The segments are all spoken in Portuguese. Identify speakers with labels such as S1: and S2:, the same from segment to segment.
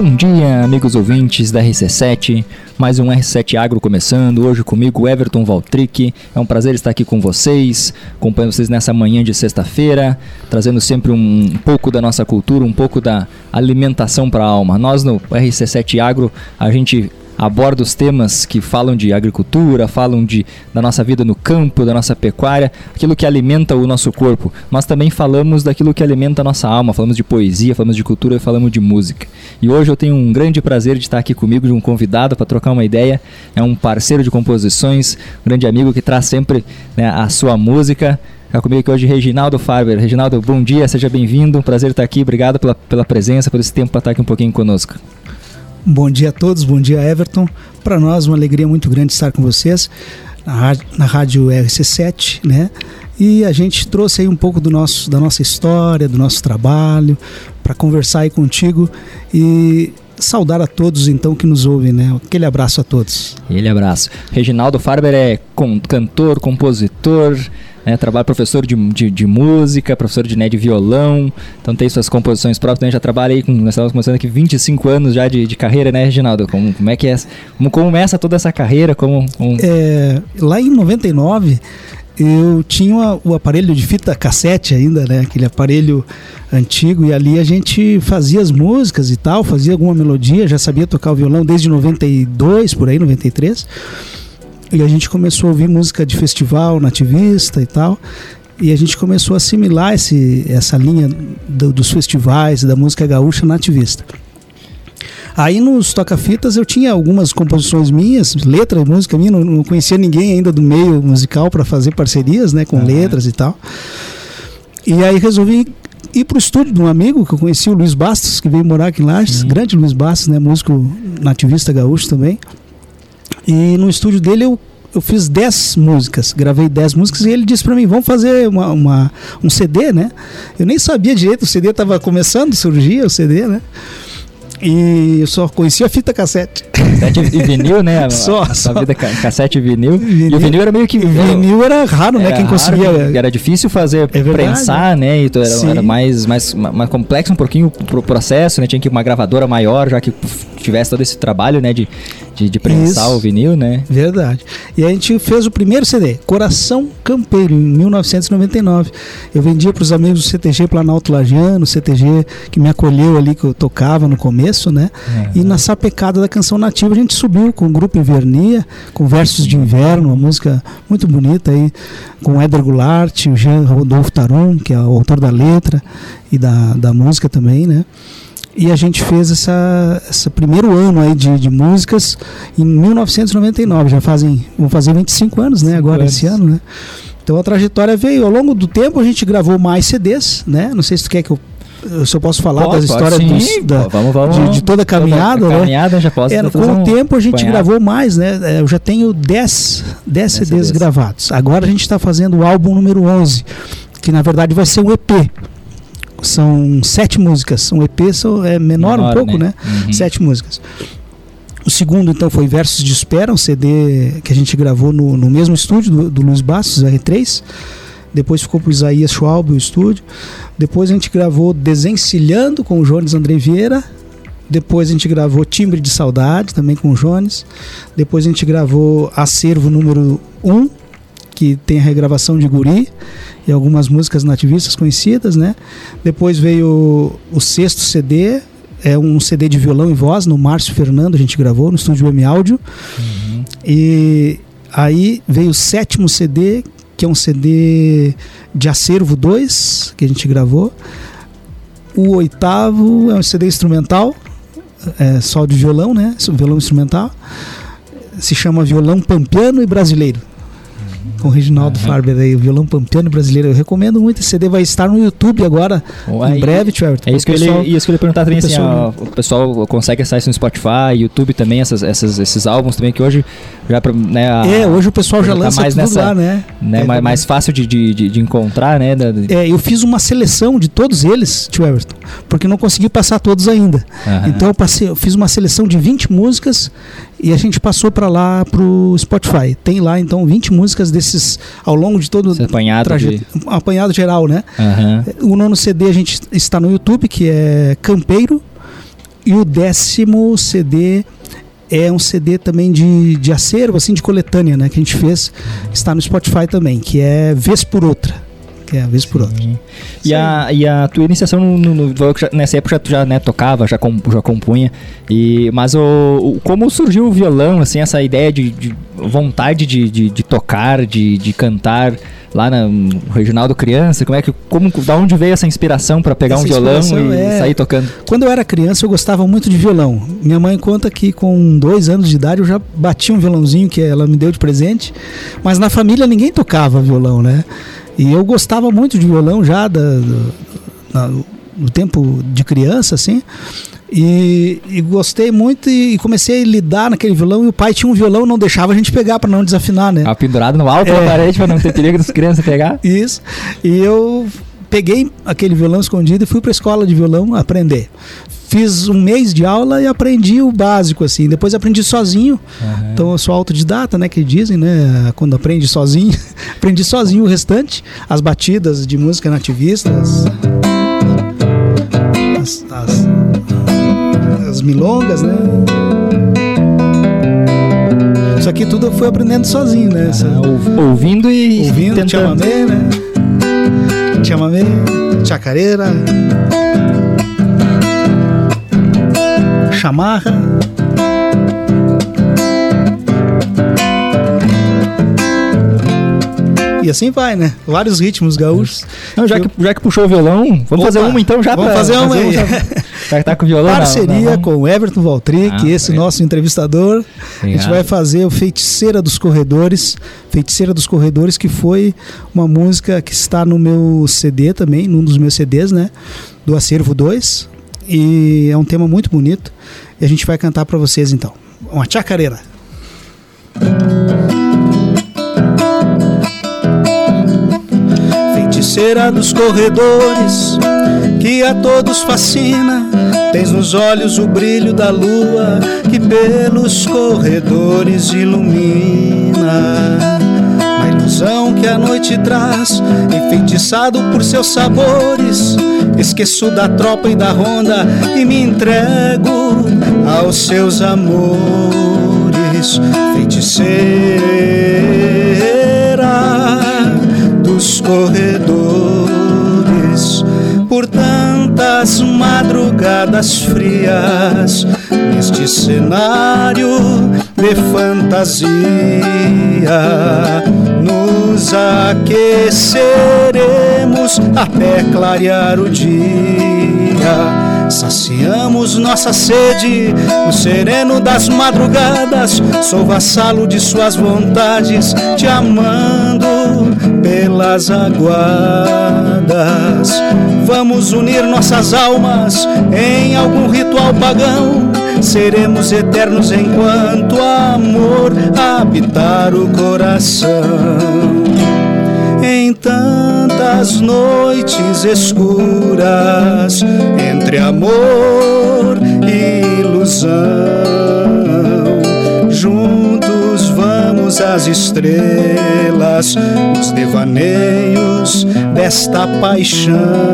S1: Bom dia, amigos ouvintes da RC7. Mais um R7 Agro começando. Hoje comigo, Everton Valtric. É um prazer estar aqui com vocês, acompanhando vocês nessa manhã de sexta-feira, trazendo sempre um pouco da nossa cultura, um pouco da alimentação para a alma. Nós no RC7 Agro, a gente aborda os temas que falam de agricultura, falam de, da nossa vida no campo, da nossa pecuária, aquilo que alimenta o nosso corpo. Mas também falamos daquilo que alimenta a nossa alma, falamos de poesia, falamos de cultura e falamos de música. E hoje eu tenho um grande prazer de estar aqui comigo, de um convidado para trocar uma ideia. É um parceiro de composições, um grande amigo que traz sempre né, a sua música. Está comigo aqui hoje Reginaldo Farber. Reginaldo, bom dia, seja bem-vindo. Prazer estar aqui. Obrigado pela, pela presença, por esse tempo para estar aqui um pouquinho conosco.
S2: Bom dia a todos, bom dia Everton. Para nós uma alegria muito grande estar com vocês na rádio, na rádio RC7, né? E a gente trouxe aí um pouco do nosso, da nossa história, do nosso trabalho, para conversar aí contigo e saudar a todos então que nos ouvem, né? Aquele abraço a todos.
S1: Aquele abraço. Reginaldo Farber é cantor, compositor, né, trabalha professor de, de, de, música, professor de, né, de violão, então tem suas composições próprias, né, já trabalha aí com, nós estamos começando aqui 25 anos já de, de carreira, né, Reginaldo? Como, como é que é, como começa toda essa carreira? Como,
S2: como... É, lá em 99 eu tinha o aparelho de fita cassete ainda, né? Aquele aparelho antigo e ali a gente fazia as músicas e tal, fazia alguma melodia, já sabia tocar o violão desde 92, por aí, 93. E a gente começou a ouvir música de festival, nativista e tal. E a gente começou a assimilar esse, essa linha do, dos festivais, da música gaúcha nativista. Aí nos toca-fitas eu tinha algumas composições minhas, letras, música minha, não, não conhecia ninguém ainda do meio musical para fazer parcerias, né, com uhum. letras e tal. E aí resolvi ir pro estúdio de um amigo que eu conheci, o Luiz Bastos, que veio morar aqui em Lages, uhum. grande Luiz Bastos, né, músico nativista gaúcho também. E no estúdio dele eu, eu fiz 10 músicas, gravei 10 músicas e ele disse para mim: vamos fazer uma, uma, um CD, né? Eu nem sabia direito, o CD estava começando, surgia o CD, né? E eu só conhecia a fita cassete.
S1: Cassete e vinil, né?
S2: só,
S1: a,
S2: só.
S1: vida cassete e vinil. vinil. E o vinil era meio que.
S2: Vinil era raro, né?
S1: Era
S2: Quem conseguia.
S1: Raro, era difícil fazer,
S2: é
S1: prensar, né? Então era, era, mais, mais, mais complexo um pouquinho o processo, né? Tinha que ir uma gravadora maior, já que tivesse todo esse trabalho, né? De, de, de prensar Isso. o vinil, né?
S2: Verdade. E a gente fez o primeiro CD, Coração Campeiro, em 1999. Eu vendia para os amigos do CTG Planalto Lagiano, CTG que me acolheu ali, que eu tocava no começo, né? E na sapecada da canção nativa a gente subiu com o grupo Invernia, com versos de inverno, uma música muito bonita aí, com o Éder Goulart, o Jean Rodolfo Tarum, que é o autor da letra e da, da música também, né? e a gente fez essa, esse primeiro ano aí de, de músicas em 1999, já fazem, vão fazer 25 anos, né, agora anos. esse ano, né? Então a trajetória veio, ao longo do tempo a gente gravou mais CDs, né? Não sei se tu quer que eu eu posso falar das histórias dos, da, vamos, vamos, de, de, toda a caminhada, toda a
S1: né? caminhada já posso
S2: é, com o tempo a gente gravou mais, né? É, eu já tenho 10, 10 CDs, CDs gravados. Agora a gente está fazendo o álbum número 11, que na verdade vai ser um EP são sete músicas. Um EP é menor, menor um pouco, né? né? Uhum. Sete músicas. O segundo, então, foi Versos de Espera, um CD que a gente gravou no, no mesmo estúdio do, do Luiz Bastos, R3. Depois ficou para o Isaías Schwab, o estúdio. Depois a gente gravou Desencilhando com o Jones André Vieira. Depois a gente gravou Timbre de Saudade, também com o Jones. Depois a gente gravou Acervo número 1, que tem a regravação de Guri e algumas músicas nativistas conhecidas, né? Depois veio o, o sexto CD, é um CD de violão e voz no Márcio Fernando, a gente gravou no estúdio M Áudio. Uhum. E aí veio o sétimo CD, que é um CD de acervo 2, que a gente gravou. O oitavo é um CD instrumental, é só de violão, né? Violão instrumental. Se chama Violão Pampiano e Brasileiro com o Reginaldo uhum. Farber aí, o violão pampiano brasileiro. Eu recomendo muito. Esse CD vai estar no YouTube agora, em breve,
S1: Everton. É isso que, pessoal, ele, isso que ele perguntar também, assim, ó, o pessoal consegue acessar isso no Spotify, YouTube também, essas, essas, esses álbuns também, que hoje já né,
S2: a, É, hoje o pessoal já tá lança
S1: mais
S2: tudo
S1: nessa,
S2: lá, né?
S1: né é, mais, mais fácil de, de, de, encontrar, né? Da,
S2: de... É, eu fiz uma seleção de todos eles, tio Everton, porque não consegui passar todos ainda. Uhum. Então eu, passei, eu fiz uma seleção de 20 músicas e a gente passou para lá pro Spotify. Tem lá então 20 músicas desses ao longo de todo
S1: o apanhado,
S2: de... apanhado geral, né? Uhum. O nono CD a gente está no YouTube, que é Campeiro. E o décimo CD é um CD também de, de acervo, assim, de coletânea, né? Que a gente fez, está no Spotify também, que é Vez por Outra que é a vez por outra.
S1: E a, e a tua iniciação no, no, no, nessa época tu já né, tocava, já, com, já compunha. E, mas o, o, como surgiu o violão, assim, essa ideia de, de vontade de, de, de, tocar, de, de cantar lá no Reginaldo Criança? Como é que, como, da onde veio essa inspiração para pegar essa um violão e é... sair tocando?
S2: Quando eu era criança, eu gostava muito de violão. Minha mãe conta que com dois anos de idade eu já bati um violãozinho que ela me deu de presente, mas na família ninguém tocava violão, né? E eu gostava muito de violão já da, da, no tempo de criança, assim. E, e, gostei muito e, e, comecei a lidar naquele violão. E o pai tinha um violão, não deixava a gente pegar para não desafinar, né?
S1: Ah, pendurado no alto é. da parede para não ter perigo das crianças pegar.
S2: Isso. E eu peguei aquele violão escondido e fui para a escola de violão aprender fiz um mês de aula e aprendi o básico, assim. Depois aprendi sozinho. Uhum. Então eu sou autodidata, né? Que dizem, né? Quando aprende sozinho. aprendi sozinho o restante. As batidas de música nativista. As, as, as milongas, né? Isso aqui tudo eu fui aprendendo sozinho, né?
S1: Ouvindo e
S2: ouvindo, tentando. chamamé, né? Chamamé, chacareira. Chamarra. E assim vai, né? Vários ritmos gaúchos.
S1: Não, já, que, já que puxou o violão, vamos Opa, fazer uma então já
S2: Vamos fazer uma aí.
S1: Já que tá com o violão.
S2: Parceria não, com o Everton Valtric, ah, esse é. nosso entrevistador. Obrigado. A gente vai fazer o Feiticeira dos Corredores. Feiticeira dos Corredores, que foi uma música que está no meu CD também, num dos meus CDs, né? Do Acervo 2 e é um tema muito bonito e a gente vai cantar para vocês então. Uma chacareira. Feiticeira dos corredores que a todos fascina, tens nos olhos o brilho da lua que pelos corredores ilumina ilusão que a noite traz, enfeitiçado por seus sabores. Esqueço da tropa e da ronda e me entrego aos seus amores, feiticeira dos corredores. Madrugadas frias, neste cenário de fantasia nos aqueceremos até clarear o dia. Saciamos nossa sede no sereno das madrugadas. Sou vassalo de suas vontades, te amando pelas aguadas. Vamos unir nossas almas em algum ritual pagão. Seremos eternos enquanto amor habitar o coração. Em tantas noites escuras, entre amor e ilusão, às estrelas, nos devaneios desta paixão.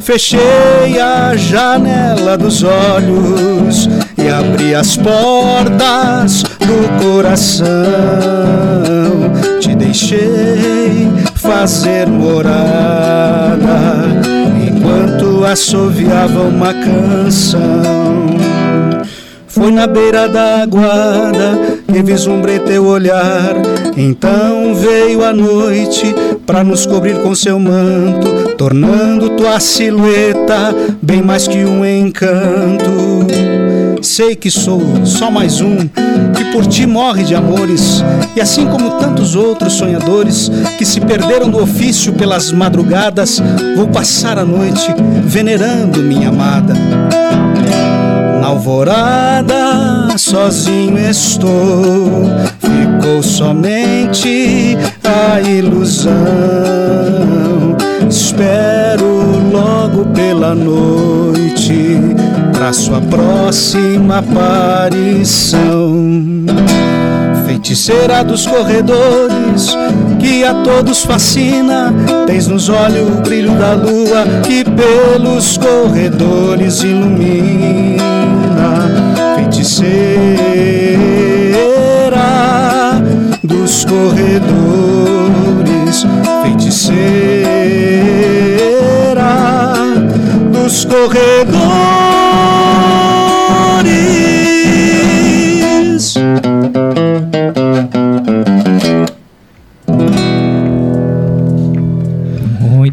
S2: Fechei a janela dos olhos e abri as portas do coração. Te deixei fazer morada enquanto assoviava uma canção. Foi na beira da aguada que vislumbrei teu olhar. Então veio a noite para nos cobrir com seu manto, tornando tua silhueta bem mais que um encanto. Sei que sou só mais um que por ti morre de amores, e assim como tantos outros sonhadores que se perderam do ofício pelas madrugadas, vou passar a noite venerando minha amada. Alvorada, sozinho estou, ficou somente a ilusão. Espero logo pela noite para sua próxima aparição feiticeira dos corredores que a todos fascina. Tens nos olhos o brilho da lua que pelos corredores ilumina. Feiticeira dos corredores, feiticeira dos corredores.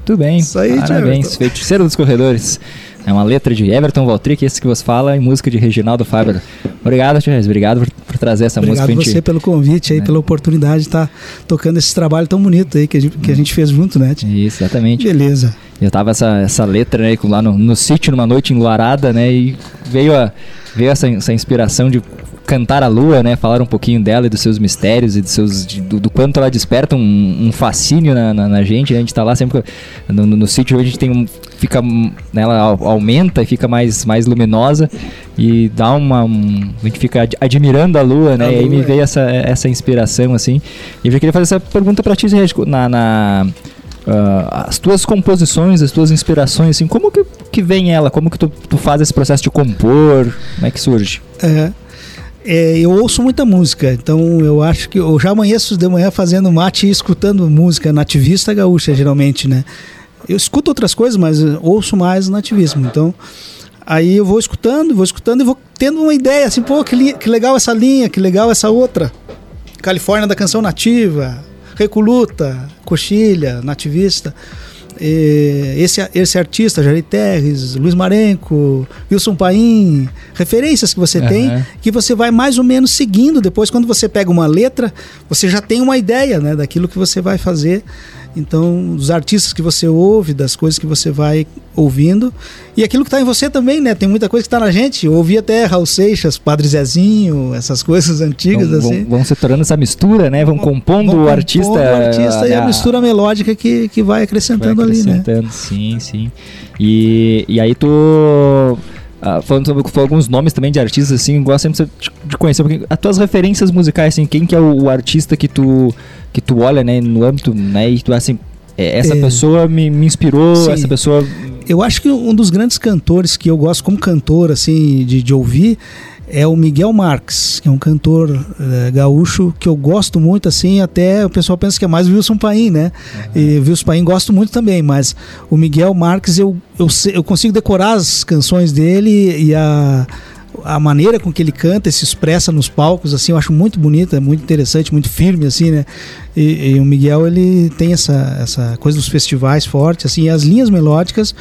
S1: Muito bem. Isso aí, Parabéns. Feiticeiro dos Corredores. É uma letra de Everton Valtric, esse que você fala, em música de Reginaldo Fábio. Obrigado, Thierry. Obrigado por, por, trazer essa
S2: Obrigado
S1: música.
S2: Obrigado você pelo convite aí, né? pela oportunidade de estar tá tocando esse trabalho tão bonito aí que a gente, que a gente fez junto, né?
S1: Isso, exatamente.
S2: Beleza.
S1: Eu tava essa, essa letra né, lá no, no sítio, numa noite enluarada, né? E veio, a, veio essa, essa inspiração de cantar a lua, né? Falar um pouquinho dela e dos seus mistérios e dos seus, de, do, do, quanto ela desperta um, um fascínio na, na, na, gente. Né? A gente tá lá sempre no, no, no sítio, a gente tem um, fica, ela aumenta e fica mais, mais luminosa e dá uma, um, a gente fica ad, admirando a lua, né? A e aí me veio essa, essa inspiração assim. E eu já queria fazer essa pergunta para ti, na, na Uh, as tuas composições, as tuas inspirações, assim, como que, que vem ela? Como que tu, tu faz esse processo de compor? Como é que surge?
S2: É, é, eu ouço muita música, então eu acho que eu já amanheço de manhã fazendo mate e escutando música nativista gaúcha, geralmente, né? Eu escuto outras coisas, mas ouço mais nativismo. Então, aí eu vou escutando, vou escutando e vou tendo uma ideia, assim, pô, que, que legal essa linha, que legal essa outra. Califórnia da canção nativa, Recoluta, Coxilha, nativista esse, esse artista, Jair Terres, Luiz Marenco, Wilson Paim, referências que você uhum. tem, que você vai mais ou menos seguindo. Depois, quando você pega uma letra, você já tem uma ideia né, daquilo que você vai fazer. Então, dos artistas que você ouve, das coisas que você vai ouvindo. E aquilo que está em você também, né? Tem muita coisa que está na gente. Eu ouvi até Raul Seixas, Padre Zezinho, essas coisas antigas
S1: vão,
S2: assim.
S1: Vão, vão se tornando essa mistura, né? Vão compondo vão o artista. O
S2: artista a, e a mistura melódica que, que vai acrescentando, vai acrescentando ali, né?
S1: Sim, sim. E, e aí tu Uh, falando sobre alguns nomes também de artistas, assim, gosto sempre de conhecer um pouquinho. As tuas referências musicais, assim, quem que é o, o, artista que tu, que tu olha, né, no âmbito, né, e tu, assim, é, essa é, pessoa me, me inspirou, sim. essa pessoa...
S2: Eu acho que um dos grandes cantores que eu gosto como cantor, assim, de, de ouvir, é o Miguel Marques, que é um cantor é, gaúcho que eu gosto muito, assim, até o pessoal pensa que é mais o Wilson Paim, né? Uhum. E Wilson Paim gosto muito também, mas o Miguel Marques eu, eu, eu consigo decorar as canções dele e a a maneira com que ele canta e se expressa nos palcos, assim, eu acho muito bonita, muito interessante, muito firme, assim, né? E, e, o Miguel, ele tem essa, essa coisa dos festivais forte, assim, as linhas melódicas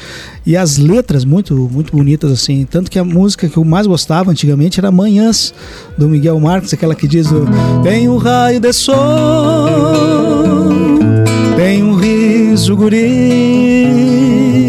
S2: e as letras muito, muito bonitas, assim. Tanto que a música que eu mais gostava antigamente era Manhãs, do Miguel Marques, aquela que diz: Tem um raio de sol, tem um riso guri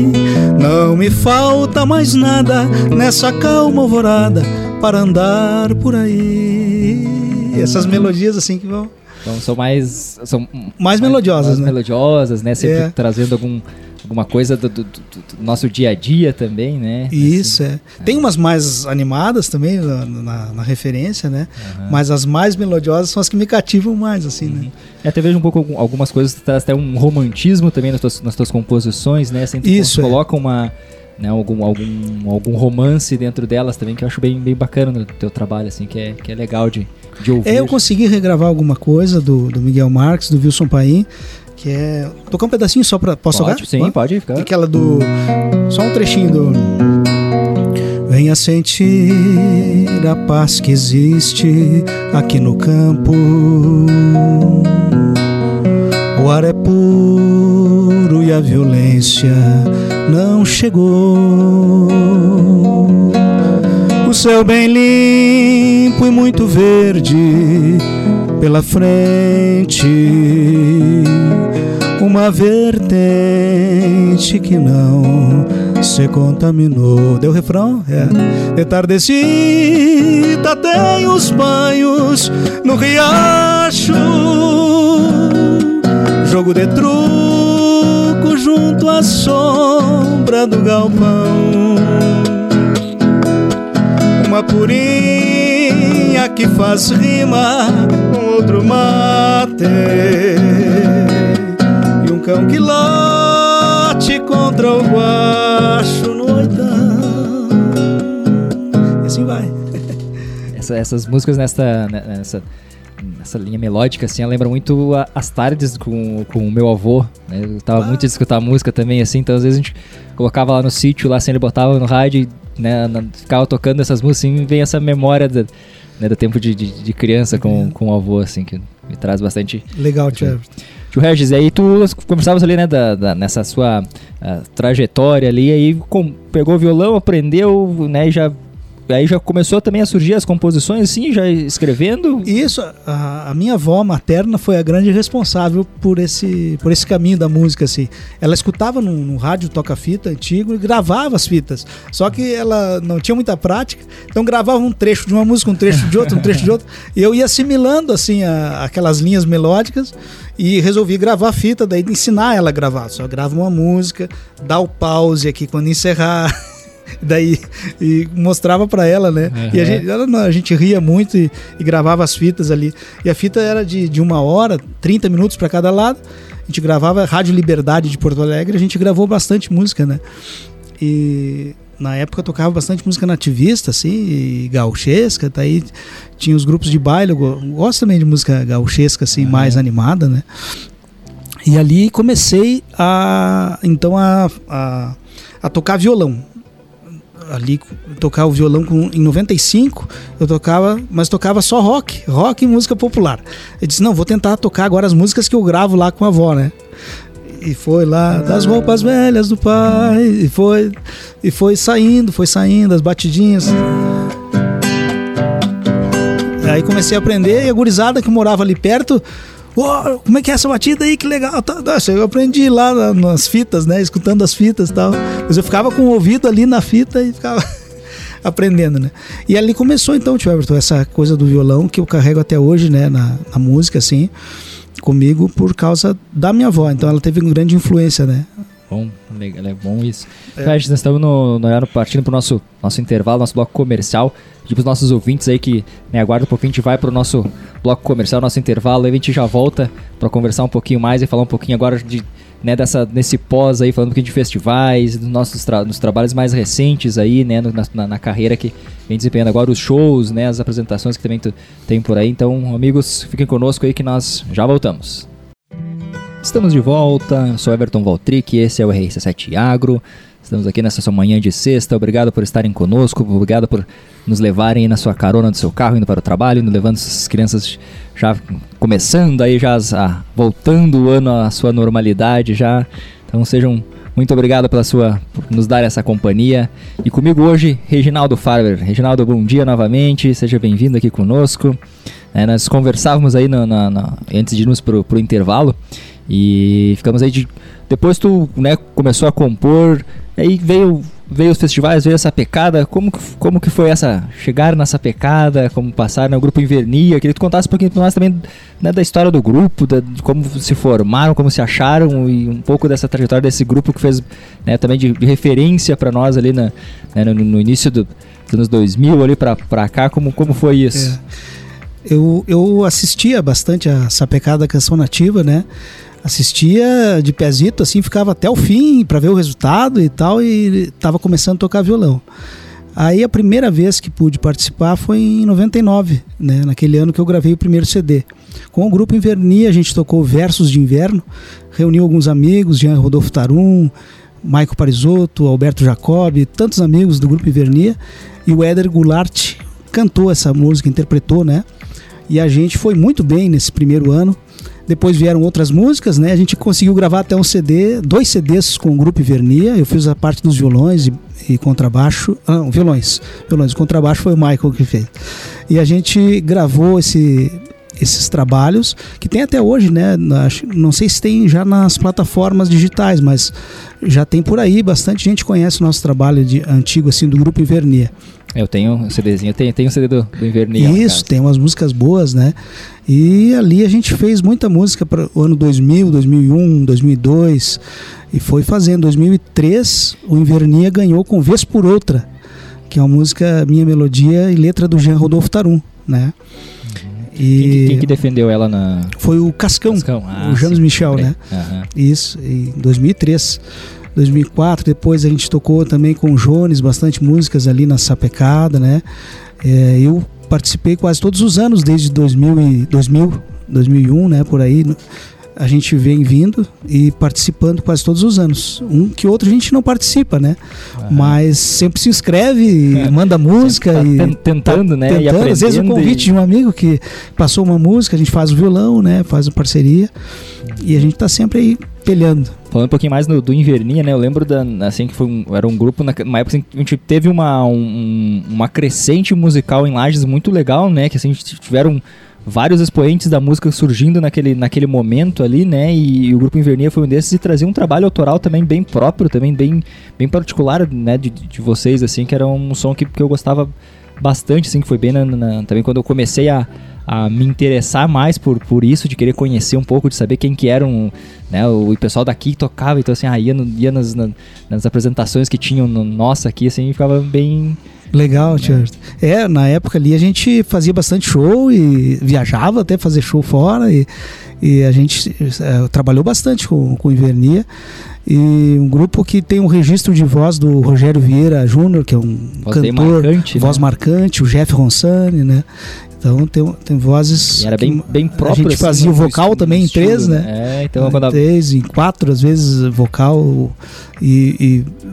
S2: não me falta mais nada nessa calma alvorada para andar por aí. Essas melodias assim que vão.
S1: Então são mais. São
S2: mais, melodiosas, mais né?
S1: melodiosas, né? Sempre é. trazendo algum, alguma coisa do, do, do, do, nosso dia a dia também, né?
S2: Isso, assim, é. Tem umas mais animadas também na, na, na referência, né? Uhum. Mas as mais melodiosas são as que me cativam mais, assim, né? uhum. né?
S1: Até vejo um pouco algumas coisas, traz até um romantismo também nas tuas, nas tuas composições, né? Sempre
S2: Isso,
S1: é. coloca uma, né, algum, algum, algum romance dentro delas também, que eu acho bem, bem bacana no teu trabalho, assim, que é, que é legal de, de ouvir.
S2: É, eu consegui regravar alguma coisa do, do Miguel Marques, do Wilson Paim, que é... Tocar um pedacinho só pra... Posso
S1: pode,
S2: tocar?
S1: Sim, pode ficar.
S2: Aquela do... Só um trechinho do... Venha sentir a paz que existe aqui no campo. O ar é puro e a violência não chegou. O céu bem limpo e muito verde pela frente. Uma vertente que não se contaminou. Deu refrão? É. De tardecita tem os banhos no riacho. Jogo de truco junto à sombra do galpão. Uma purinha que faz rima com outro mate. E cão que late contra o guacho no oitão. E assim vai.
S1: Essa, essas músicas nessa, nessa essa linha melódica, assim, lembra muito a, as tardes com, com o meu avô, né? Eu tava ah. muito de escutar música também, assim, então às vezes a gente colocava lá no sítio, lá assim, ele botava no rádio e né, ficava tocando essas músicas, assim, vem essa memória da, né, do tempo de, de, de criança com, com o avô, assim, que me traz bastante.
S2: Legal, Tio
S1: Tio Regis, aí tu conversavas ali, né, da, da nessa sua uh, trajetória ali, aí com, pegou violão, aprendeu, né, e já aí já começou também a surgir as composições, assim, já escrevendo?
S2: Isso, a, a, minha avó materna foi a grande responsável por esse, por esse caminho da música, assim. Ela escutava no, no rádio toca-fita antigo e gravava as fitas. Só que ela não tinha muita prática, então gravava um trecho de uma música, um trecho de outra, um trecho de outra. E eu ia assimilando, assim, a, aquelas linhas melódicas e resolvi gravar a fita, daí ensinar ela a gravar. Só grava uma música, dá o pause aqui quando encerrar. Daí e mostrava para ela, né? Uhum. E a gente, ela, a gente ria muito e, e, gravava as fitas ali. E a fita era de, de uma hora, 30 minutos para cada lado. A gente gravava Rádio Liberdade de Porto Alegre, a gente gravou bastante música, né? E na época eu tocava bastante música nativista, assim, gauchesca, daí tinha os grupos de baile, eu gosto também de música gauchesca, assim, uhum. mais animada, né? E ali comecei a, então, a, a, a tocar violão ali tocar o violão com, em 95, eu tocava, mas tocava só rock, rock e música popular. Eu disse, não, vou tentar tocar agora as músicas que eu gravo lá com a avó, né? E foi lá das roupas velhas do pai, e foi e foi saindo, foi saindo as batidinhas. Aí comecei a aprender e a gurizada que morava ali perto Oh, como é que é essa batida aí? Que legal. Tá, tá. Eu aprendi lá nas fitas, né? Escutando as fitas e tal. Mas eu ficava com o ouvido ali na fita e ficava aprendendo, né? E ali começou então, tio Everton, essa coisa do violão que eu carrego até hoje, né? Na, na música, assim, comigo por causa da minha avó. Então ela teve uma grande influência, né?
S1: Bom, é bom isso. É. nós estamos no, no, partindo para o nosso, nosso intervalo, nosso bloco comercial. Pedir para os nossos ouvintes aí que né, aguardam um pouquinho, a gente vai para o nosso bloco comercial, nosso intervalo, aí a gente já volta para conversar um pouquinho mais e falar um pouquinho agora de né, dessa, nesse pós aí, falando um pouquinho de festivais, dos nossos tra dos trabalhos mais recentes aí, né, no, na, na, carreira que vem desempenhando agora, os shows, né, as apresentações que também tem por aí. Então, amigos, fiquem conosco aí que nós já voltamos. Estamos de volta, sou Everton Valtric, esse é o RC7 Agro. Estamos aqui nessa sua manhã de sexta. Obrigado por estarem conosco, obrigado por nos levarem na sua carona do seu carro, indo para o trabalho, indo levando as crianças já começando aí, já ah, voltando o ano à sua normalidade já. Então sejam muito obrigado pela sua por nos dar essa companhia. E comigo hoje, Reginaldo Farber. Reginaldo, bom dia novamente, seja bem-vindo aqui conosco. É, nós conversávamos aí no, antes de irmos para o intervalo e ficamos aí de. Depois tu né, começou a compor, Aí veio, veio os festivais, veio essa pecada. Como, como que foi essa. Chegar nessa pecada, como passar no grupo Invernia? Queria que tu contasse um pouquinho para nós também né, da história do grupo, da, de como se formaram, como se acharam e um pouco dessa trajetória desse grupo que fez né, também de, de referência para nós ali na, né, no, no, início do, dos anos 2000 ali para cá. Como, como foi isso?
S2: É. Eu, eu assistia bastante a Sapecada Canção Nativa, né? Assistia de pezito, assim, ficava até o fim para ver o resultado e tal, e estava começando a tocar violão. Aí a primeira vez que pude participar foi em 99, né, naquele ano que eu gravei o primeiro CD. Com o grupo Invernia, a gente tocou Versos de Inverno, reuniu alguns amigos, Jean Rodolfo Tarum, Maico Parisotto, Alberto Jacob, tantos amigos do grupo Invernia, e o Éder Goulart cantou essa música, interpretou, né? E a gente foi muito bem nesse primeiro ano. Depois vieram outras músicas, né? A gente conseguiu gravar até um CD, dois CDs com o grupo Vernia. Eu fiz a parte dos violões e, e contrabaixo. Ah, violões. Violões. O contrabaixo foi o Michael que fez. E a gente gravou esse, esses trabalhos que tem até hoje, né? Não sei se tem já nas plataformas digitais, mas já tem por aí. Bastante gente conhece o nosso trabalho de, antigo assim do grupo Invernia.
S1: Eu tenho um CDzinho, eu tenho, tenho um CD do, do Invernia.
S2: Isso, tem umas músicas boas, né? E ali a gente fez muita música para o ano 2000, 2001, 2002 e foi fazendo. 2003 o Invernia ganhou com Vez por Outra, que é uma música Minha Melodia e letra do Jean Rodolfo Tarum, né?
S1: E quem, quem, que defendeu ela na.
S2: Foi o Cascão, Cascão. Ah, o James Michel, né? Uhum. Isso, em 2003. 2004. Depois a gente tocou também com o Jones bastante músicas ali na Sapecada, né? É, eu participei quase todos os anos desde 2000 e 2000, 2001, né? Por aí a gente vem vindo e participando quase todos os anos. Um que outro a gente não participa, né? Uhum. Mas sempre se inscreve, é. manda música tá e
S1: tentando, tá né?
S2: Tentando. Às vezes o convite e... de um amigo que passou uma música, a gente faz o violão, né? Faz a parceria e a gente está sempre aí pelhando.
S1: Falando um pouquinho mais no, do Invernia, né? Eu lembro da, assim que foi um, era um grupo numa época assim, a gente teve uma um, uma crescente musical em Lages muito legal, né? Que assim a gente tiveram vários expoentes da música surgindo naquele, naquele momento ali, né? E, e o grupo Invernia foi um desses e trazia um trabalho autoral também bem próprio, também bem, bem particular, né? De, de vocês, assim, que era um som que, que eu gostava bastante, assim, que foi bem na, na, também quando eu comecei a, a me interessar mais por, por isso, de querer conhecer um pouco, de saber quem que eram, né, o, pessoal daqui tocava, então assim, ah, ia, no, ia nas, na, nas apresentações que tinham no, nossa aqui, assim, ficava bem,
S2: Legal, Tio. É. é, na época ali a gente fazia bastante show e viajava até fazer show fora e, e a gente é, trabalhou bastante com, com Invernia. E um grupo que tem um registro de voz do Rogério Vieira Júnior, que é um voz cantor, marcante, voz né? marcante, o Jeff Ronsani, né? Então tem, tem vozes.
S1: E era bem, bem próprio.
S2: A gente assim, fazia o vocal também em três, né?
S1: É, então quando
S2: em três, em quatro, às vezes, vocal e,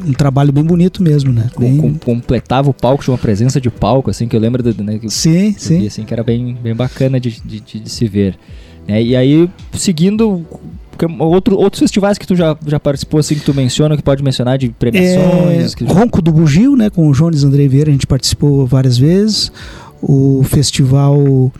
S2: e um trabalho bem bonito mesmo, né?
S1: Bem... Com, completava o palco, tinha uma presença de palco, assim, que eu lembro do, né, que
S2: sim, sim. Vi,
S1: assim, que era bem, bem bacana de, de, de, de se ver. É, e aí, seguindo outro, outros festivais que tu já, já participou, assim, que tu menciona, que pode mencionar de premiações? É,
S2: Ronco do Bugio, né? Com o Jones André Vieira, a gente participou várias vezes o festival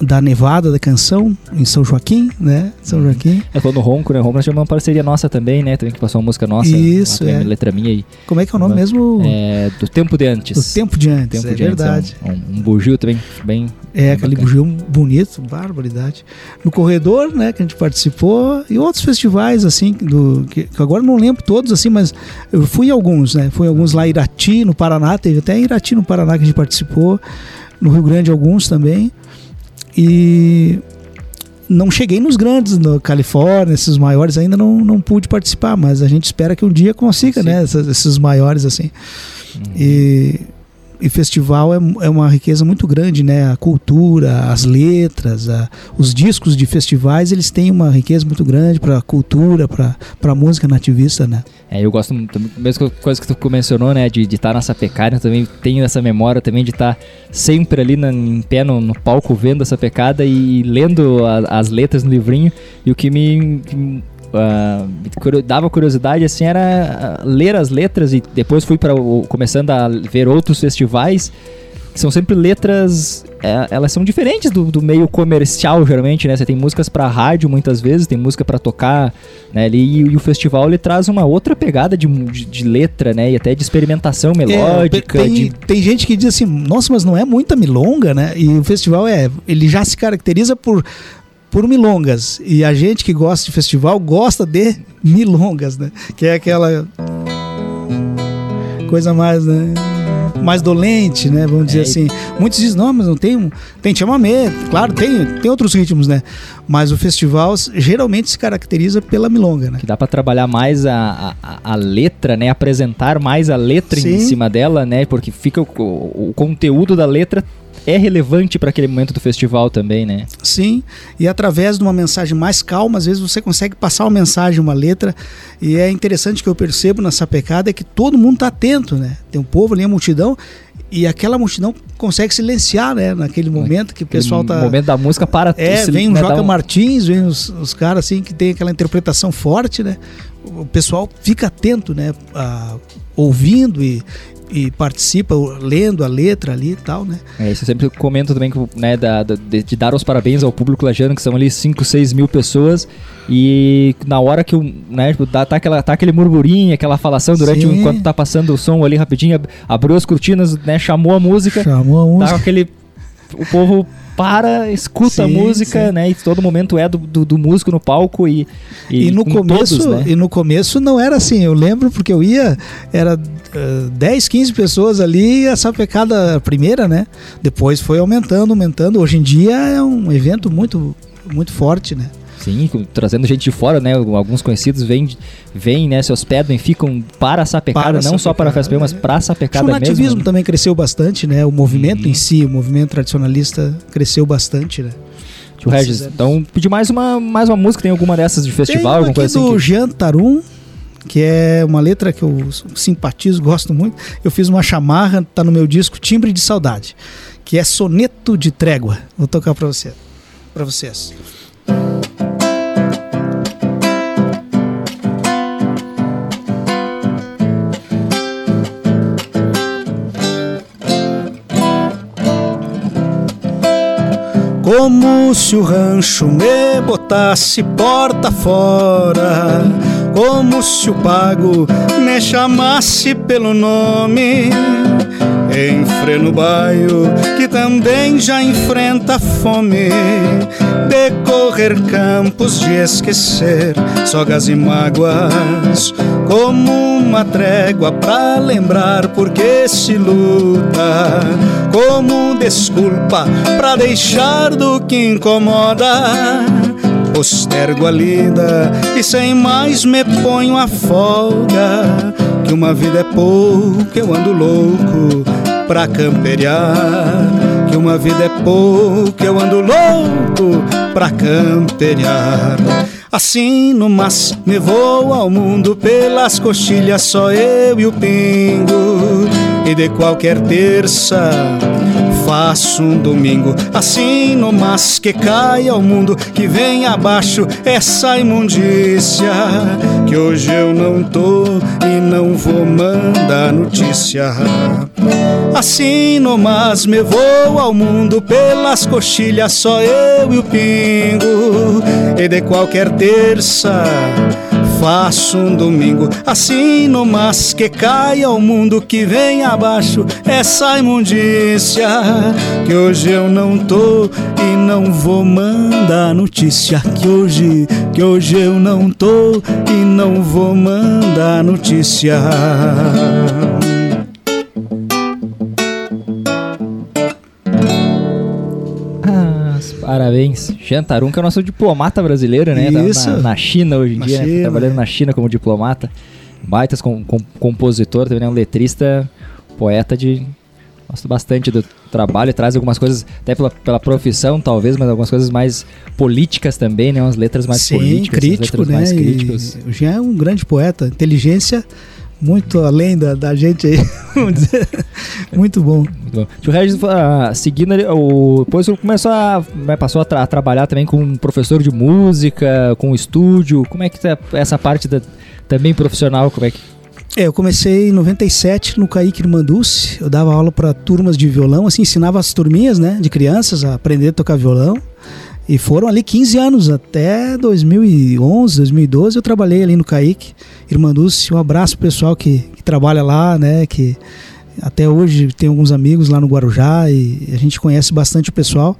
S2: da Nevada da Canção, em São Joaquim, né? São uhum. Joaquim.
S1: É quando o Ronco, né? O Ronco nós tivemos uma parceria nossa também, né? Também que passou uma música nossa.
S2: Isso, é.
S1: Letra minha aí.
S2: Como é que é o nome mesmo?
S1: É, do Tempo de Antes.
S2: Do Tempo de Antes, tempo é de verdade.
S1: Antes, é um, um, bugio também, bem...
S2: É, bem aquele bugio bonito, barbaridade. No Corredor, né? Que a gente participou. E outros festivais, assim, do, que, que agora não lembro todos, assim, mas eu fui em alguns, né? Fui em alguns lá em Irati, no Paraná. Teve até Irati, no Paraná, que a gente participou no Rio Grande alguns também. E não cheguei nos grandes, no Califórnia, esses maiores ainda não, não pude participar, mas a gente espera que um dia consiga, Sim. né? Esses, esses maiores assim. E e festival é, é uma riqueza muito grande, né? A cultura, as letras, a, os discos de festivais, eles têm uma riqueza muito grande para a cultura, para a música nativista, né?
S1: É, eu gosto muito, mesma coisa que tu mencionou, né? De estar tá pecada, eu também tenho essa memória também de estar tá sempre ali na, em pé no, no, palco vendo essa pecada e lendo a, as letras no livrinho. E o que me, uh, dava curiosidade assim era ler as letras e depois fui para começando a ver outros festivais que são sempre letras é, elas são diferentes do, do, meio comercial geralmente né? Você tem músicas para rádio muitas vezes tem música para tocar né? Ali, e, e, o festival ele traz uma outra pegada de, de, de letra né? E até de experimentação melódica
S2: é, tem,
S1: de...
S2: tem gente que diz assim nossa mas não é muita milonga né? E o festival é ele já se caracteriza por por milongas. E a gente que gosta de festival gosta de milongas, né? Que é aquela coisa mais, né? mais dolente, né? Vamos dizer é, assim. Muitos dizem, não, mas não tem. Tem chamamento, claro, tem, tem outros ritmos, né? Mas o festival geralmente se caracteriza pela milonga, né?
S1: Que dá para trabalhar mais a, a, a, letra, né? Apresentar mais a letra Sim. em cima dela, né? Porque fica o, o conteúdo da letra é relevante para aquele momento do festival também, né?
S2: Sim, e através de uma mensagem mais calma, às vezes você consegue passar uma mensagem, uma letra, e é interessante que eu percebo nessa pecada é que todo mundo está atento, né? Tem um povo ali, a multidão, e aquela multidão consegue silenciar, né? Naquele momento que o pessoal tá.
S1: No momento da música para
S2: É, vem o Joca um... Martins, vem os, os caras assim que tem aquela interpretação forte, né? O pessoal fica atento, né? A, ouvindo e, e participa lendo a letra ali e tal, né?
S1: É, isso eu sempre comento também né, da, de, de, dar os parabéns ao público lajano, que são ali 5, 6 mil pessoas, e na hora que o, né, tipo, tá, aquela, tá aquele murmurinho, aquela falação durante um, enquanto tá passando o som ali rapidinho, abriu as cortinas, né, chamou a música,
S2: chamou a música.
S1: Tá aquele o povo para, escuta sim, a música, sim. né? E todo momento é do, do, do músico no palco e
S2: e, e no começo todos, né? e no começo não era assim. Eu lembro porque eu ia era uh, 10, 15 pessoas ali e essa pecada primeira, né? Depois foi aumentando, aumentando. Hoje em dia é um evento muito muito forte, né?
S1: Sim, trazendo gente de fora, né? Alguns conhecidos vêm, vêm né? Se hospedam e ficam para Sapecada, para não só para a FSP, mas para Sapecada mesmo. O
S2: nativismo né? também cresceu bastante, né? O movimento em si, o movimento tradicionalista cresceu bastante, né?
S1: Tio Regis, então pedir mais uma, mais uma música, tem alguma dessas de festival? Alguma coisa
S2: do
S1: assim?
S2: Que... Jean Tarum, que é uma letra que eu simpatizo, gosto muito. Eu fiz uma chamarra, tá no meu disco Timbre de Saudade, que é Soneto de Trégua. Vou tocar para você, para vocês. Como se o rancho me botasse porta fora, como se o pago me chamasse pelo nome. Enfreno baio que também já enfrenta fome, decorrer campos de esquecer sogas e mágoas, como uma trégua pra lembrar porque se luta, como desculpa pra deixar do que incomoda. Postergo a lida e sem mais me ponho a folga. Que uma vida é pouco, eu ando louco pra camperiar. Que uma vida é pouco, eu ando louco pra camperiar. Assim no mas me vou ao mundo pelas coxilhas, só eu e o pingo. E de qualquer terça faço um domingo. Assim no mas que cai ao mundo, que vem abaixo essa imundícia. Que hoje eu não tô e não vou mandar notícia. Assim no mas me vou ao mundo pelas coxilhas, só eu e o pingo. E de qualquer terça faço um domingo. Assim no mas que cai ao mundo que vem abaixo. Essa imundícia que hoje eu não tô e não vou mandar notícia. Que hoje que hoje eu não tô e não vou mandar notícia
S1: Parabéns. Jantarun, que é o nosso diplomata brasileiro, né?
S2: Isso.
S1: Na, na China hoje em
S2: Na
S1: dia, né?
S2: China.
S1: trabalhando na China como diplomata. Baitas com, com, compositor, também é um letrista, poeta de. Gosto bastante do trabalho, traz algumas coisas, até pela, pela profissão, talvez, mas algumas coisas mais políticas também, né? Umas letras mais
S2: Sim,
S1: políticas.
S2: crítico,
S1: letras
S2: né?
S1: mais
S2: E
S1: críticas.
S2: o Jean é um grande poeta, inteligência muito além da, da gente aí, vamos dizer. Muito bom.
S1: Tio Regis, ah, seguindo o, depois você começou a, né, passou a, tra- a trabalhar também com um professor de música, com estúdio. Como é que tá essa parte da, também profissional? Como é que
S2: É, eu comecei em 97 no Kaique Irmanduce. Eu dava aula para turmas de violão, assim, ensinava as turminhas, né, de crianças a aprender a tocar violão. E foram ali 15 anos, até 2011, 2012 eu trabalhei ali no Kaique Irmanduce. Um abraço pro pessoal que, que trabalha lá, né, que até hoje tem alguns amigos lá no Guarujá e a gente conhece bastante o pessoal.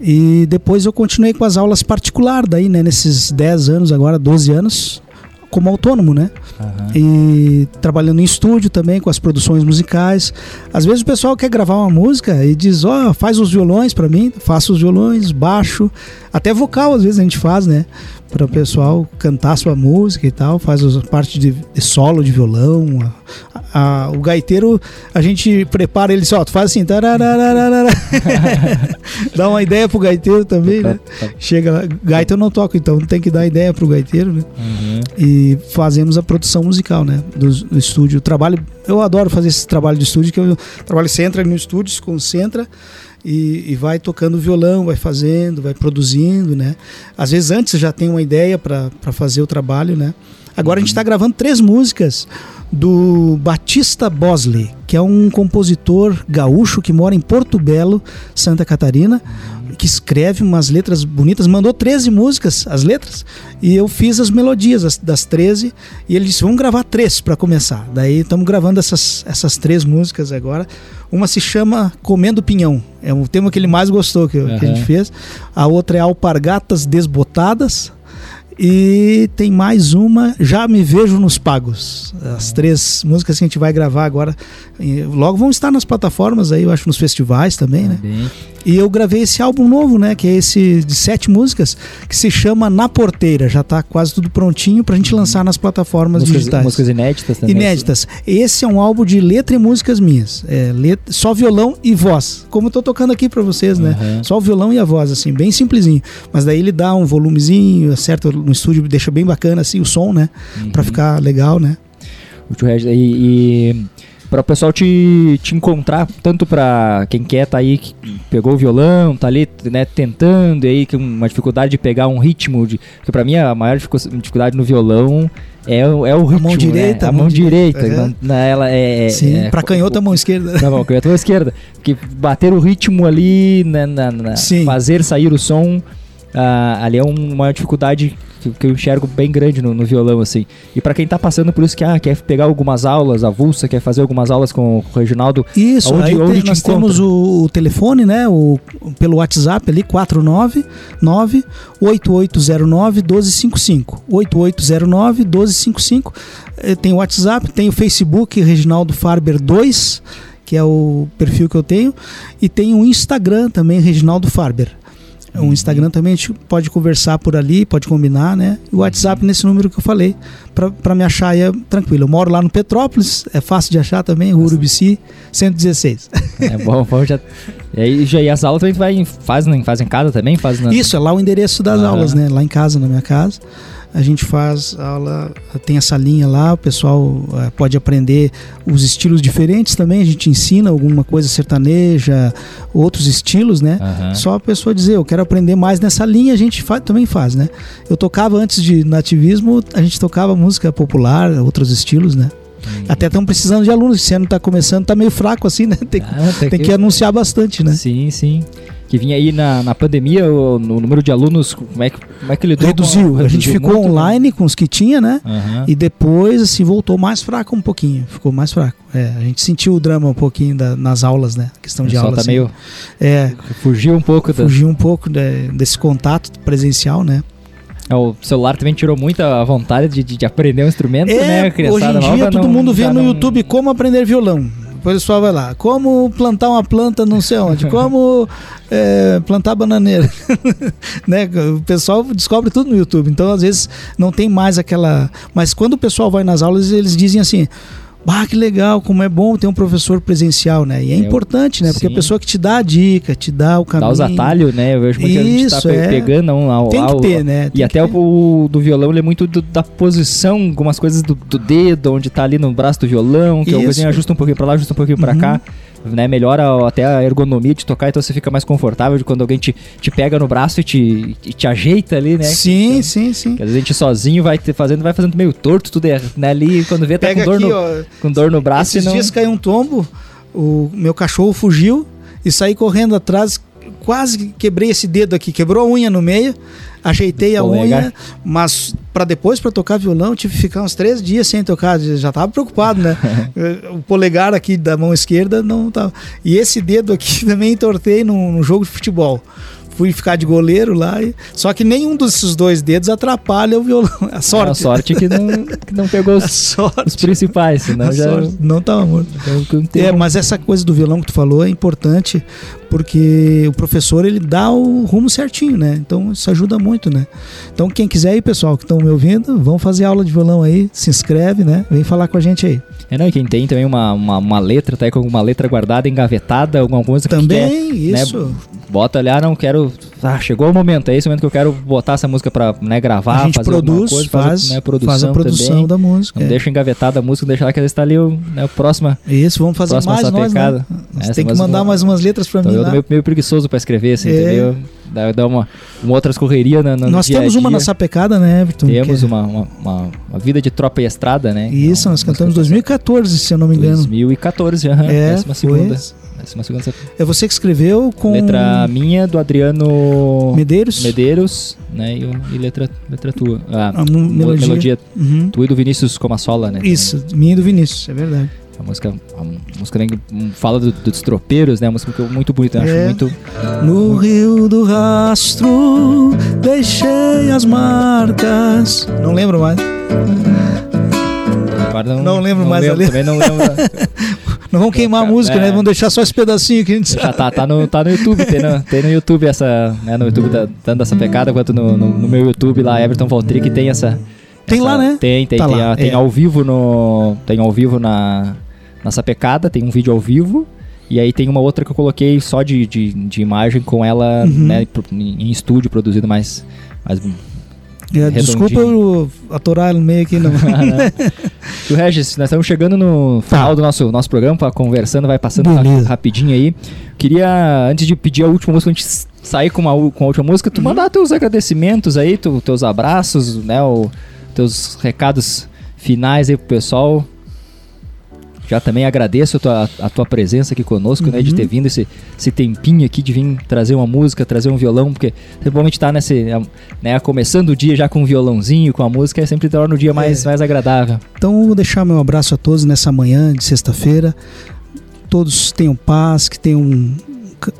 S2: E depois eu continuei com as aulas particulares daí, né, nesses 10 anos agora, 12 anos, como autônomo, né? e trabalhando em estúdio também com as produções musicais. Às vezes o pessoal quer gravar uma música e diz: Ó, faz os violões para mim, faço os violões, baixo, até vocal às vezes a gente faz, né? Para o pessoal cantar sua música e tal, faz a parte de, solo de violão. A- a- o gaiteiro, a gente prepara ele só, tu faz assim, dá uma ideia pro gaiteiro também, né? Chega lá, gaita eu não toco, então tem que dar ideia pro gaiteiro, né?
S1: Uhum.
S2: e fazemos a produção musical, né, do, do estúdio. O trabalho, eu adoro fazer esse trabalho de estúdio, que eu trabalho, você entra no estúdio, se concentra e, e vai tocando violão, vai fazendo, vai produzindo, né. Às vezes antes já tem uma ideia para fazer o trabalho, né. Agora a gente está gravando três músicas do Batista Bosley, que é um compositor gaúcho que mora em Porto Belo, Santa Catarina, que escreve umas letras bonitas, mandou 13 músicas, as letras, e eu fiz as melodias as- das 13, e ele disse: vamos gravar três para começar. Daí estamos gravando essas, essas três músicas agora. Uma se chama Comendo Pinhão, é o tema que ele mais gostou que, que a gente fez. A outra é Alpargatas Desbotadas. E tem mais uma, Já Me Vejo nos Pagos. As três músicas que a gente vai gravar agora. Logo vão estar nas plataformas aí, eu acho, nos festivais também, né?
S1: Bem.
S2: E eu gravei esse álbum novo, né? Que é esse de sete músicas, que se chama Na Porteira. Já tá quase tudo prontinho pra gente lançar nas plataformas
S1: músicas,
S2: digitais.
S1: Músicas inéditas também.
S2: Inéditas. Esse é um álbum de letra e músicas minhas. É, letra, só violão e voz. Como eu tô tocando aqui pra vocês, né?
S1: Uhum.
S2: Só o violão e a voz, assim, bem simplesinho. Mas daí ele dá um volumezinho, acerta no estúdio, deixa bem bacana, assim, o som, né?
S1: Uhum.
S2: Pra ficar legal, né?
S1: O Tio Regis, e, e para o pessoal te, te encontrar, tanto para quem quer tá aí, que pegou o violão, tá ali, né, tentando, e aí com uma dificuldade de pegar um ritmo, de, porque para mim a maior dificuldade no violão é, é o ritmo,
S2: a mão direita,
S1: né?
S2: a
S1: mão, mão direita,
S2: uhum.
S1: não, ela é,
S2: Sim,
S1: é,
S2: para canhota a mão esquerda.
S1: Não, mão canhota a mão esquerda, porque bater o ritmo ali, né, na, na, fazer sair o som, uh, ali é uma dificuldade que, que eu enxergo bem grande no, no violão, assim. E para quem tá passando por isso que ah, quer pegar algumas aulas avulsa, quer fazer algumas aulas com o Reginaldo.
S2: Isso, onde, aí onde tem, nós encontra? temos o, o, telefone, né? O, pelo WhatsApp ali, 499 8809 1255. 8809 1255. Tem o WhatsApp, tem o Facebook Reginaldo Farber 2, que é o perfil que eu tenho, e tem o Instagram também, Reginaldo Farber. O uhum. Instagram também a gente pode conversar por ali, pode combinar, né? E o WhatsApp nesse número que eu falei, para me achar aí é tranquilo. Eu moro lá no Petrópolis, é fácil de achar também, Urubici 116.
S1: É bom, bom já. E aí já e as aulas também vai faz, faz em casa também? Faz na...
S2: Isso, é lá o endereço das ah. aulas, né? Lá em casa, na minha casa a gente faz aula, tem essa linha lá, o pessoal é, pode aprender os estilos diferentes também, a gente ensina alguma coisa sertaneja, outros estilos, né? Uhum. Só a pessoa dizer, eu quero aprender mais nessa linha, a gente faz, também faz, né? Eu tocava antes de nativismo, a gente tocava música popular, outros estilos, né? Hum. Até estão precisando de alunos, esse ano está começando, está meio fraco assim, né? Tem, ah, tem que... que anunciar bastante, né?
S1: Sim, sim que vinha aí na, na pandemia, o, no número de alunos, como é que, como é que ele
S2: reduziu? Com, a gente ficou muito, né? online né? com os que tinha, né? Uhum. E depois, assim, voltou mais fraco um pouquinho. Ficou mais fraco. É, a gente sentiu o drama um pouquinho da, nas aulas, né? A questão de aula.
S1: Tá
S2: assim.
S1: meio.
S2: É,
S1: fugiu um pouco.
S2: Fugiu da... um pouco de, desse contato presencial, né?
S1: É, o celular também tirou muita vontade de, de aprender um instrumento,
S2: é,
S1: né?
S2: hoje em dia todo não, mundo vê no não... YouTube como aprender violão. O pessoal vai lá. Como plantar uma planta não sei onde. Como é, plantar bananeira. né? O pessoal descobre tudo no YouTube. Então, às vezes, não tem mais aquela. Mas quando o pessoal vai nas aulas, eles dizem assim ah, que legal, como é bom ter um professor presencial, né? E é, é importante, né? Porque sim. a pessoa que te dá a dica, te dá o caminho.
S1: Dá os atalhos, né? Eu vejo muita gente tá é. pegando um ao,
S2: Tem que ter, né?
S1: Tem e até o, o, do violão, ele é muito do, da posição, algumas coisas do, do, dedo, onde tá ali no braço do violão, que Isso. o ajusta um pouquinho pra lá, ajusta um pouquinho uhum. pra cá né, melhora até a ergonomia de tocar, então você fica mais confortável de quando alguém te, te pega no braço e te, e te ajeita ali, né?
S2: Sim, então, sim, sim.
S1: Às vezes a gente sozinho vai te fazendo, vai fazendo meio torto, tudo é, né, ali, quando vê, tá com dor, aqui, no, ó, com dor no braço
S2: esses
S1: e não...
S2: dias caiu um tombo, o meu cachorro fugiu e saí correndo atrás, quase quebrei esse dedo aqui, quebrou a unha no meio, ajeitei a unha, mas para depois para tocar violão tive que ficar uns três dias sem tocar, já tava preocupado, né? o polegar aqui da mão esquerda não tava. E esse dedo aqui também entortei num, num jogo de futebol fui ficar de goleiro lá. Só que nenhum desses dois dedos atrapalha o violão. A sorte. É, a
S1: sorte que não, que não pegou os, os principais, senão a já. Sorte.
S2: Não estava morto. Então, é, mas essa coisa do violão que tu falou é importante porque o professor ele dá o rumo certinho, né? Então isso ajuda muito, né? Então quem quiser aí, pessoal, que estão me ouvindo, vão fazer aula de violão aí, se inscreve, né? Vem falar com a gente aí.
S1: É, não, e quem tem também uma, uma, uma letra, tá aí com alguma letra guardada, engavetada, alguma coisa
S2: também,
S1: que
S2: Também, né? isso. Né?
S1: Bota ali, ah, não quero. Ah, chegou o momento, é esse momento que eu quero botar essa música pra né, gravar,
S2: a gente
S1: fazer
S2: produz, coisa, faz, né, produção faz a produção também. da música.
S1: Não é. deixa engavetada a música, deixa lá que está ali o, né, o próxima.
S2: Isso, vamos fazer mais nós, né? Você tem que mandar mais umas letras pra
S1: então
S2: mim.
S1: Eu tô meio, meio preguiçoso pra escrever, assim, é. entendeu? Dá, dá uma, uma outra correria na, na
S2: Nós temos uma na sapecada, né, Everton?
S1: Temos uma, uma, uma, uma, vida de tropa e estrada, né?
S2: Isso, nós cantamos em 2014, se eu não me engano.
S1: 2014, já. É, décima segunda. Décima segunda.
S2: É você que escreveu com...
S1: Letra minha, do Adriano...
S2: Medeiros.
S1: Medeiros, né? E, e letra, letra tua. Ah,
S2: a melodia.
S1: melodia uhum. tua e do Vinícius Comassola, né?
S2: Isso, minha e do Vinícius, é verdade.
S1: A música, a música fala do, dos tropeiros, né? A música muito bonita, eu acho é. muito.
S2: No rio do rastro deixei as marcas. Não lembro mais.
S1: Não,
S2: não lembro
S1: não
S2: mais
S1: lembro,
S2: ali.
S1: Também não lembro.
S2: Não vamos queimar a música, né? é. Vamos deixar só esse pedacinho que a gente
S1: Já tá, tá, no, tá no YouTube, tem no, tem no YouTube essa. Né, no YouTube, tá, tanto essa pecada quanto no, no, no, meu YouTube lá, Everton Valtric, tem essa.
S2: Tem
S1: essa,
S2: lá, né?
S1: Tem, tem, tá tem, lá, tem é. ao vivo no. Tem ao vivo na. Nessa pecada, tem um vídeo ao vivo. E aí tem uma outra que eu coloquei só de, de, de imagem com ela uhum. né, em estúdio, produzido mais, mais
S2: é, desculpa eu atorar no meio aqui. Não.
S1: o Regis, nós estamos chegando no final tá. do nosso, nosso programa, conversando, vai passando Beleza. rapidinho aí. Queria, antes de pedir a última música, a gente sair com, uma, com a última música, tu uhum. mandar teus agradecimentos aí, tu, teus abraços, né, o, teus recados finais aí pro pessoal. Já também agradeço a tua, a tua presença aqui conosco, uhum. né? De ter uhum. vindo esse, esse tempinho aqui de vir trazer uma música, trazer um violão, porque principalmente tá nesse, né, começando o dia já com um violãozinho, com a música, é sempre torna o dia mais, é. mais agradável.
S2: Então vou deixar meu abraço a todos nessa manhã de sexta-feira. Todos tenham paz, que tenham um,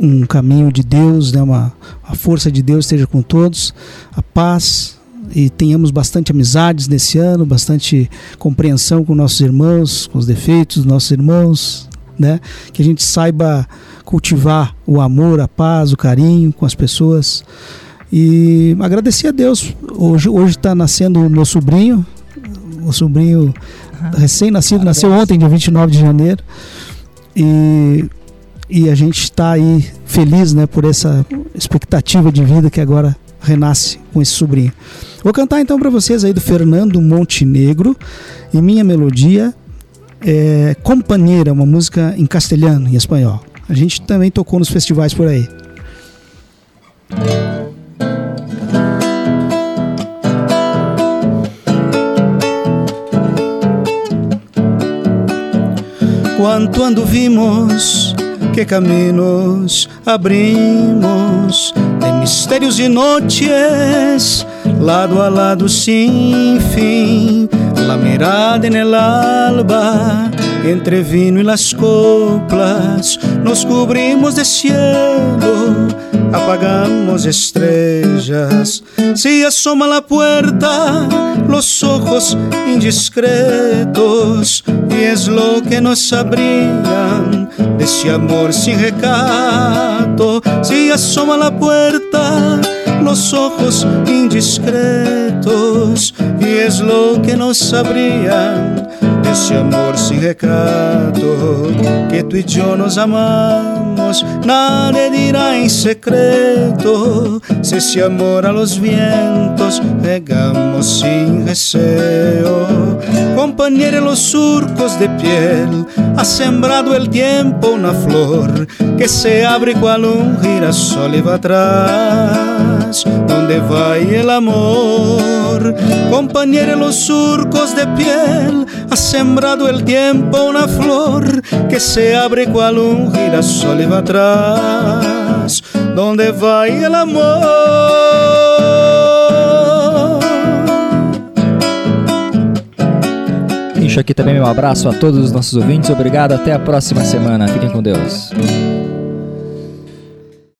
S2: um caminho de Deus, né? uma, a força de Deus esteja com todos, a paz, e tenhamos bastante amizades nesse ano, bastante compreensão com nossos irmãos, com os defeitos dos nossos irmãos, né? Que a gente saiba cultivar o amor, a paz, o carinho com as pessoas. E agradecer a Deus. Hoje hoje está nascendo o meu sobrinho, o sobrinho recém-nascido, nasceu ontem, dia 29 de janeiro. E e a gente está aí feliz, né, por essa expectativa de vida que agora renasce com esse sobrinho. Vou cantar então para vocês aí do Fernando Montenegro e minha melodia é Companheira, uma música em castelhano, em espanhol. A gente também tocou nos festivais por aí. Quanto anduvimos, que caminhos abrimos, mistérios e noites lado a lado sin fin, la mirada en el alba, entre vino y las coplas, nos cubrimos de cielo, apagamos estrellas, si asoma la puerta, los ojos indiscretos, y es lo que nos abrían de ese amor sin recato, si asoma la puerta, los ojos indiscretos y es lo que nos sabrían ese amor sin recato que tú y yo nos amamos. Nadie dirá en secreto si ese amor a los vientos regamos sin deseo. Compañero los surcos de piel ha sembrado el tiempo una flor que se abre cual un girasol y va atrás donde va el amor compañero en los surcos de piel ha sembrado el tiempo una flor que se abre cual un girasol y va atrás donde va el amor
S1: Deixo aqui também meu abraço a todos os nossos ouvintes. Obrigado, até a próxima semana. Fiquem com Deus.